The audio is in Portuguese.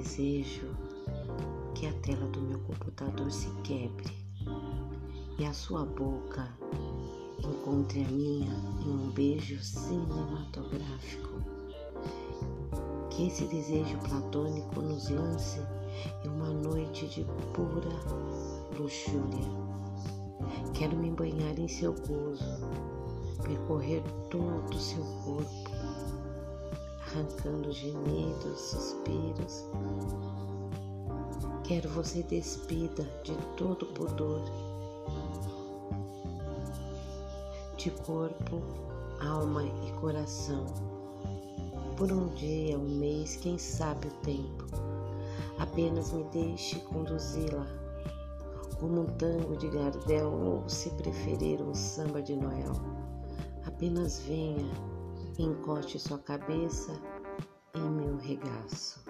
Desejo que a tela do meu computador se quebre e a sua boca encontre a minha em um beijo cinematográfico. Que esse desejo platônico nos lance em uma noite de pura luxúria. Quero me banhar em seu gozo, percorrer todo o seu corpo arrancando gemidos, suspiros. Quero você despida de todo pudor, de corpo, alma e coração. Por um dia, um mês, quem sabe o tempo. Apenas me deixe conduzi-la como um tango de Gardel ou, se preferir, um samba de Noel. Apenas venha, encoste sua cabeça em meu regaço.